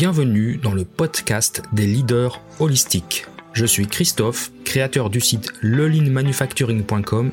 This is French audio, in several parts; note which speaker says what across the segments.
Speaker 1: Bienvenue dans le podcast des leaders holistiques. Je suis Christophe, créateur du site lelinmanufacturing.com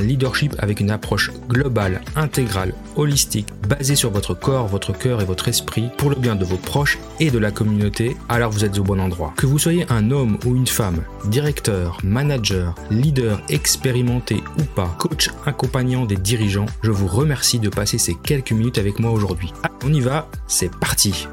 Speaker 1: leadership avec une approche globale, intégrale, holistique, basée sur votre corps, votre cœur et votre esprit, pour le bien de vos proches et de la communauté, alors vous êtes au bon endroit. Que vous soyez un homme ou une femme, directeur, manager, leader expérimenté ou pas, coach accompagnant des dirigeants, je vous remercie de passer ces quelques minutes avec moi aujourd'hui. On y va, c'est parti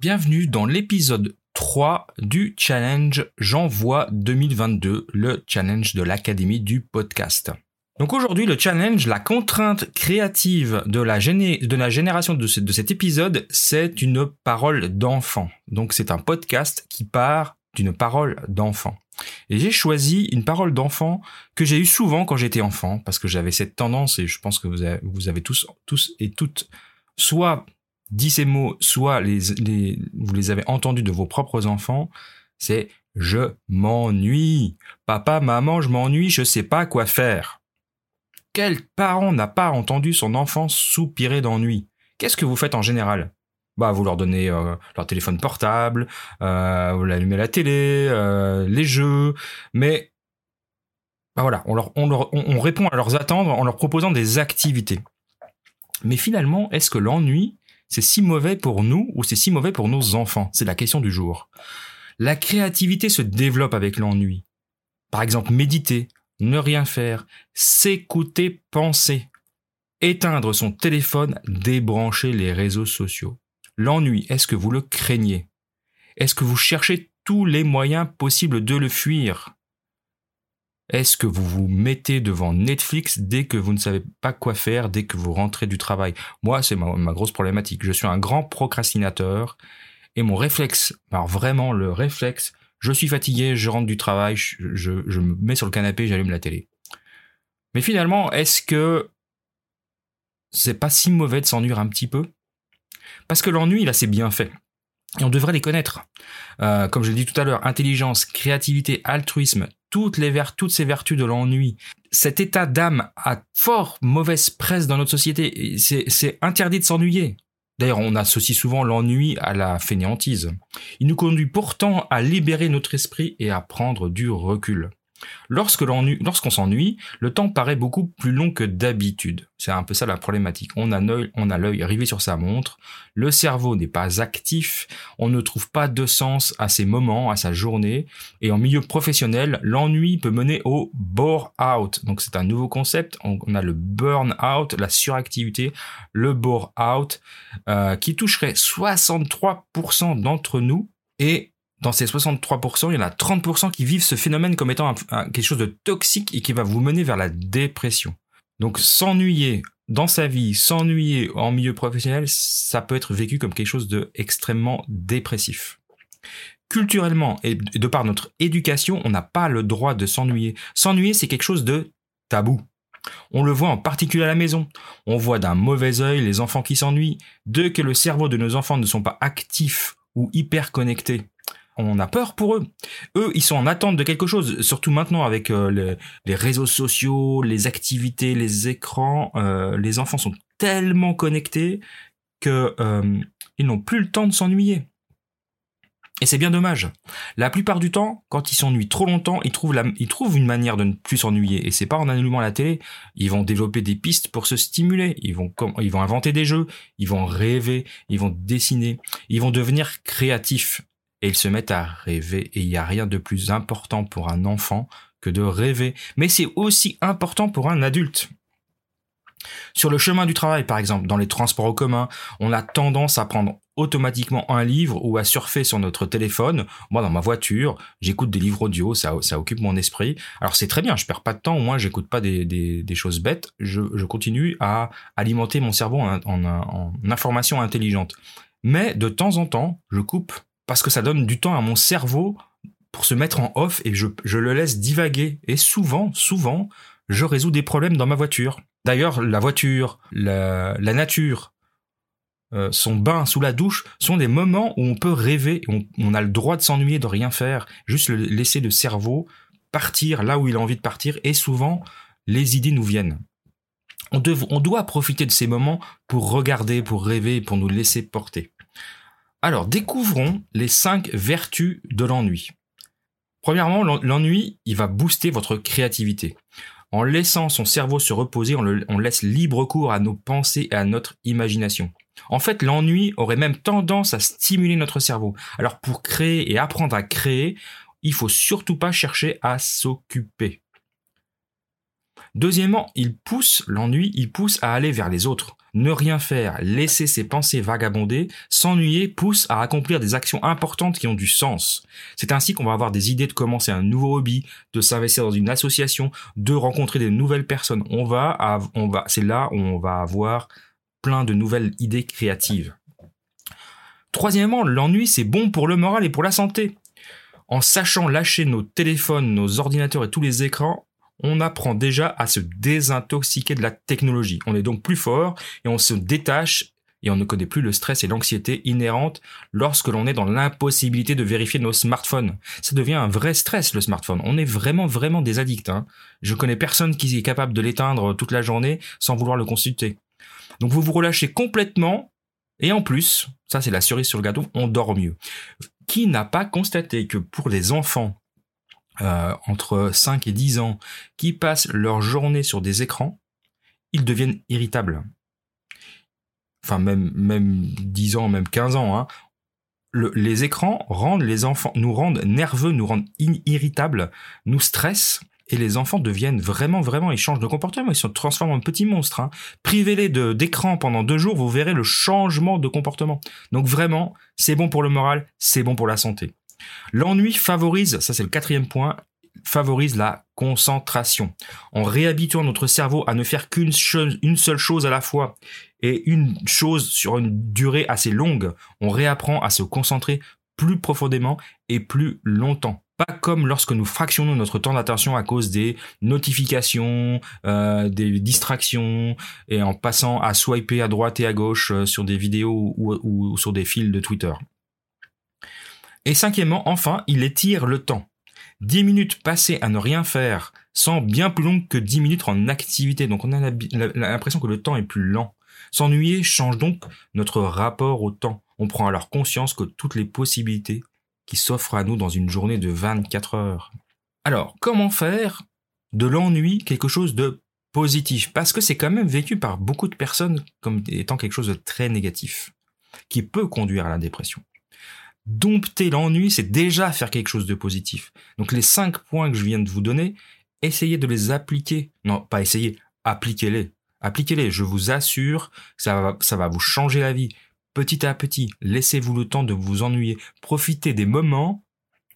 Speaker 1: Bienvenue dans l'épisode 3 du challenge J'envoie 2022, le challenge de l'Académie du podcast. Donc aujourd'hui, le challenge, la contrainte créative de la, de la génération de, de cet épisode, c'est une parole d'enfant. Donc c'est un podcast qui part d'une parole d'enfant. Et j'ai choisi une parole d'enfant que j'ai eu souvent quand j'étais enfant, parce que j'avais cette tendance, et je pense que vous avez, vous avez tous, tous et toutes, soit dit ces mots, soit vous les avez entendus de vos propres enfants, c'est je m'ennuie. Papa, maman, je m'ennuie, je sais pas quoi faire. Quel parent n'a pas entendu son enfant soupirer d'ennui? Qu'est-ce que vous faites en général? Bah, vous leur donnez euh, leur téléphone portable, euh, vous l'allumez la télé, euh, les jeux, mais bah voilà, on répond à leurs attentes en leur proposant des activités. Mais finalement, est-ce que l'ennui c'est si mauvais pour nous ou c'est si mauvais pour nos enfants? C'est la question du jour. La créativité se développe avec l'ennui. Par exemple, méditer, ne rien faire, s'écouter penser, éteindre son téléphone, débrancher les réseaux sociaux. L'ennui, est-ce que vous le craignez? Est-ce que vous cherchez tous les moyens possibles de le fuir? Est-ce que vous vous mettez devant Netflix dès que vous ne savez pas quoi faire, dès que vous rentrez du travail? Moi, c'est ma, grosse problématique. Je suis un grand procrastinateur et mon réflexe, alors vraiment le réflexe, je suis fatigué, je rentre du travail, je, me mets sur le canapé, j'allume la télé. Mais finalement, est-ce que c'est pas si mauvais de s'ennuyer un petit peu? Parce que l'ennui, là, c'est bien fait. Et on devrait les connaître. Euh, comme je l'ai dit tout à l'heure, intelligence, créativité, altruisme, toutes les vertus, toutes ces vertus de l'ennui. Cet état d'âme a fort mauvaise presse dans notre société. C'est interdit de s'ennuyer. D'ailleurs, on associe souvent l'ennui à la fainéantise. Il nous conduit pourtant à libérer notre esprit et à prendre du recul. Lorsque lorsqu'on s'ennuie, le temps paraît beaucoup plus long que d'habitude. C'est un peu ça la problématique. On a l'œil, on rivé sur sa montre. Le cerveau n'est pas actif. On ne trouve pas de sens à ses moments, à sa journée. Et en milieu professionnel, l'ennui peut mener au bore out. Donc c'est un nouveau concept. On, a le burn out, la suractivité, le bore out, euh, qui toucherait 63% d'entre nous et dans ces 63%, il y en a 30% qui vivent ce phénomène comme étant quelque chose de toxique et qui va vous mener vers la dépression. Donc s'ennuyer dans sa vie, s'ennuyer en milieu professionnel, ça peut être vécu comme quelque chose de extrêmement dépressif. Culturellement et de par notre éducation, on n'a pas le droit de s'ennuyer. S'ennuyer, c'est quelque chose de tabou. On le voit en particulier à la maison. On voit d'un mauvais œil les enfants qui s'ennuient. Dès que le cerveau de nos enfants ne sont pas actifs ou hyper connectés, on a peur pour eux. Eux, ils sont en attente de quelque chose, surtout maintenant avec euh, les, réseaux sociaux, les activités, les écrans. Euh, les enfants sont tellement connectés que euh, ils n'ont plus le temps de s'ennuyer. Et c'est bien dommage. La plupart du temps, quand ils s'ennuient trop longtemps, ils trouvent, ils trouvent une manière de ne plus s'ennuyer. Et c'est pas en allumant la télé. Ils vont développer des pistes pour se stimuler. Ils vont, ils vont inventer des jeux. Ils vont rêver. Ils vont dessiner. Ils vont devenir créatifs et ils se mettent à rêver. Et il n'y a rien de plus important pour un enfant que de rêver. Mais c'est aussi important pour un adulte. Sur le chemin du travail, par exemple, dans les transports en commun, on a tendance à prendre automatiquement un livre ou à surfer sur notre téléphone. Moi, dans ma voiture, j'écoute des livres audio, ça, occupe mon esprit. Alors c'est très bien, je perds pas de temps, au moins j'écoute pas des, choses bêtes. Je, continue à alimenter mon cerveau en, en, en information intelligente. Mais de temps en temps, je coupe parce que ça donne du temps à mon cerveau pour se mettre en off et je, le laisse divaguer. Et souvent, souvent, je résous des problèmes dans ma voiture. D'ailleurs, la voiture, la, nature, euh, son bain sous la douche sont des moments où on peut rêver, on, on a le droit de s'ennuyer, de rien faire, juste laisser le cerveau partir là où il a envie de partir, et souvent les idées nous viennent. On doit profiter de ces moments pour regarder, pour rêver, pour nous laisser porter. Alors, découvrons les cinq vertus de l'ennui. Premièrement, l'ennui, il va booster votre créativité. En laissant son cerveau se reposer, on, laisse libre cours à nos pensées et à notre imagination. En fait, l'ennui aurait même tendance à stimuler notre cerveau. Alors pour créer et apprendre à créer, il faut surtout pas chercher à s'occuper. Deuxièmement, il pousse, l'ennui, il pousse à aller vers les autres. Ne rien faire, laisser ses pensées vagabonder, s'ennuyer pousse à accomplir des actions importantes qui ont du sens. C'est ainsi qu'on va avoir des idées de commencer un nouveau hobby, de s'investir dans une association, de rencontrer des nouvelles personnes. On va, on va, c'est là où on va avoir plein de nouvelles idées créatives. Troisièmement, l'ennui, c'est bon pour le moral et pour la santé. En sachant lâcher nos téléphones, nos ordinateurs et tous les écrans, on apprend déjà à se désintoxiquer de la technologie. On est donc plus fort et on se détache et on ne connaît plus le stress et l'anxiété inhérentes lorsque l'on est dans l'impossibilité de vérifier nos smartphones. Ça devient un vrai stress le smartphone. On est vraiment vraiment des addicts. Hein. Je connais personne qui est capable de l'éteindre toute la journée sans vouloir le consulter. Donc vous vous relâchez complètement et en plus, ça c'est la cerise sur le gâteau, on dort mieux. Qui n'a pas constaté que pour les enfants euh, entre 5 et 10 ans qui passent leur journée sur des écrans, ils deviennent irritables. Enfin, même, même 10 ans, même 15 ans. Hein. les écrans rendent les enfants, nous rendent nerveux, nous rendent irritables, nous stressent, et les enfants deviennent vraiment, vraiment, ils changent de comportement, ils se transforment en petits monstres. Hein. Privez-les d'écran pendant deux jours, vous verrez le changement de comportement. Donc vraiment, c'est bon pour le moral, c'est bon pour la santé. L'ennui favorise, ça c'est le quatrième point, favorise la concentration. En réhabituant notre cerveau à ne faire qu'une une seule chose à la fois et une chose sur une durée assez longue, on réapprend à se concentrer plus profondément et plus longtemps. Pas comme lorsque nous fractionnons notre temps d'attention à cause des notifications, euh, des distractions, et en passant à swiper à droite et à gauche euh, sur des vidéos ou sur des fils de Twitter. Et cinquièmement, enfin, il étire le temps. 10 minutes passées à ne rien faire sont bien plus longues que 10 minutes en activité. Donc on a l'impression que le temps est plus lent. S'ennuyer change donc notre rapport au temps. On prend alors conscience que toutes les possibilités qui s'offrent à nous dans une journée de 24 heures. Alors, comment faire de l'ennui quelque chose de positif? Parce que c'est quand même vécu par beaucoup de personnes comme étant quelque chose de très négatif, qui peut conduire à la dépression dompter l'ennui, c'est déjà faire quelque chose de positif. Donc les cinq points que je viens de vous donner, essayez de les appliquer. Non, pas essayer, appliquez-les. Appliquez-les, je vous assure, ça va, ça va vous changer la vie. Petit à petit, laissez-vous le temps de vous ennuyer. Profitez des moments,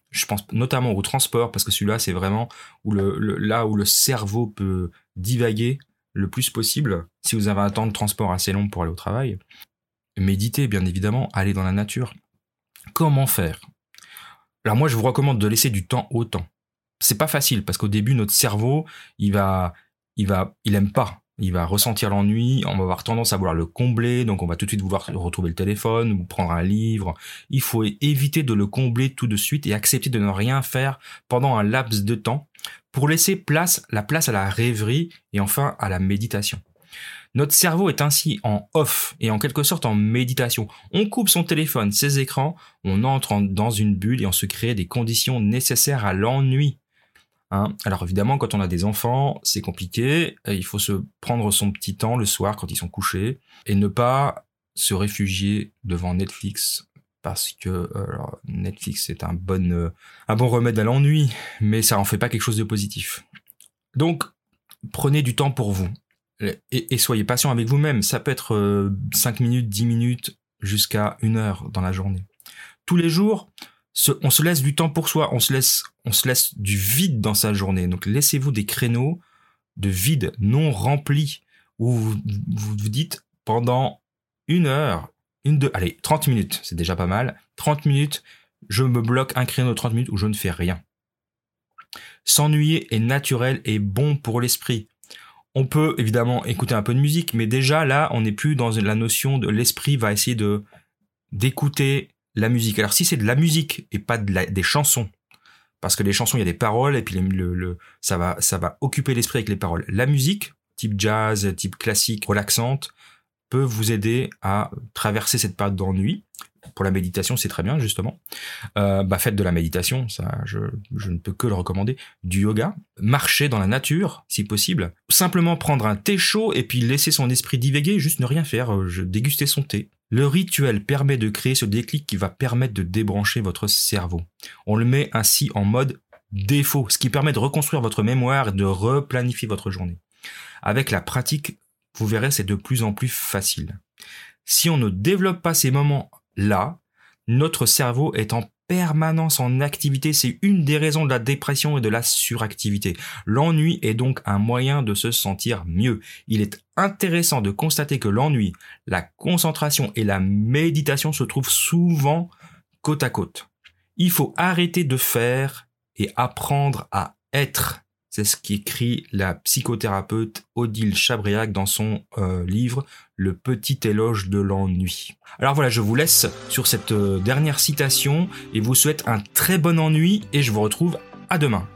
Speaker 1: je pense notamment au transport, parce que celui-là, c'est vraiment où le, là où le cerveau peut divaguer le plus possible, si vous avez un temps de transport assez long pour aller au travail. Méditez, bien évidemment, allez dans la nature. Comment faire? Alors moi, je vous recommande de laisser du temps au temps. C'est pas facile parce qu'au début, notre cerveau, il va, il va, il aime pas. Il va ressentir l'ennui, on va avoir tendance à vouloir le combler, donc on va tout de suite vouloir retrouver le téléphone ou prendre un livre. Il faut éviter de le combler tout de suite et accepter de ne rien faire pendant un laps de temps pour laisser place, la place à la rêverie et enfin à la méditation. Notre cerveau est ainsi en off et en quelque sorte en méditation. On coupe son téléphone, ses écrans, on entre dans une bulle et on se crée des conditions nécessaires à l'ennui. Hein Alors évidemment, quand on a des enfants, c'est compliqué. Il faut se prendre son petit temps le soir quand ils sont couchés et ne pas se réfugier devant Netflix parce que Netflix est un bon, euh, un bon remède à l'ennui, mais ça en fait pas quelque chose de positif. Donc, prenez du temps pour vous et, soyez patient avec vous-même. Ça peut être 5 euh, minutes, 10 minutes, jusqu'à une heure dans la journée. Tous les jours, on se laisse du temps pour soi, on se laisse, on se laisse du vide dans sa journée. Donc laissez-vous des créneaux de vide non remplis où vous vous, dites pendant une heure, une, deux, allez, 30 minutes, c'est déjà pas mal. 30 minutes, je me bloque un créneau de 30 minutes où je ne fais rien. S'ennuyer est naturel et bon pour l'esprit. On peut évidemment écouter un peu de musique, mais déjà là, on n'est plus dans la notion de l'esprit va essayer de d'écouter la musique. Alors si c'est de la musique et pas de des chansons, parce que les chansons il y a des paroles et puis le, ça va ça va occuper l'esprit avec les paroles. La musique, type jazz, type classique, relaxante, peut vous aider à traverser cette période d'ennui pour la méditation, c'est très bien justement. Euh, bah, faites de la méditation, ça, je, je, ne peux que le recommander. Du yoga, marcher dans la nature, si possible. Simplement prendre un thé chaud et puis laisser son esprit divaguer, juste ne rien faire, euh, déguster son thé. Le rituel permet de créer ce déclic qui va permettre de débrancher votre cerveau. On le met ainsi en mode défaut, ce qui permet de reconstruire votre mémoire et de replanifier votre journée. Avec la pratique, vous verrez, c'est de plus en plus facile. Si on ne développe pas ces moments là, notre cerveau est en permanence en activité. C'est une des raisons de la dépression et de la suractivité. L'ennui est donc un moyen de se sentir mieux. Il est intéressant de constater que l'ennui, la concentration et la méditation se trouvent souvent côte à côte. Il faut arrêter de faire et apprendre à être. C'est ce qu'écrit la psychothérapeute Odile Chabriac dans son euh, livre Le petit éloge de l'ennui. Alors voilà, je vous laisse sur cette euh, dernière citation et vous souhaite un très bon ennui et je vous retrouve à demain.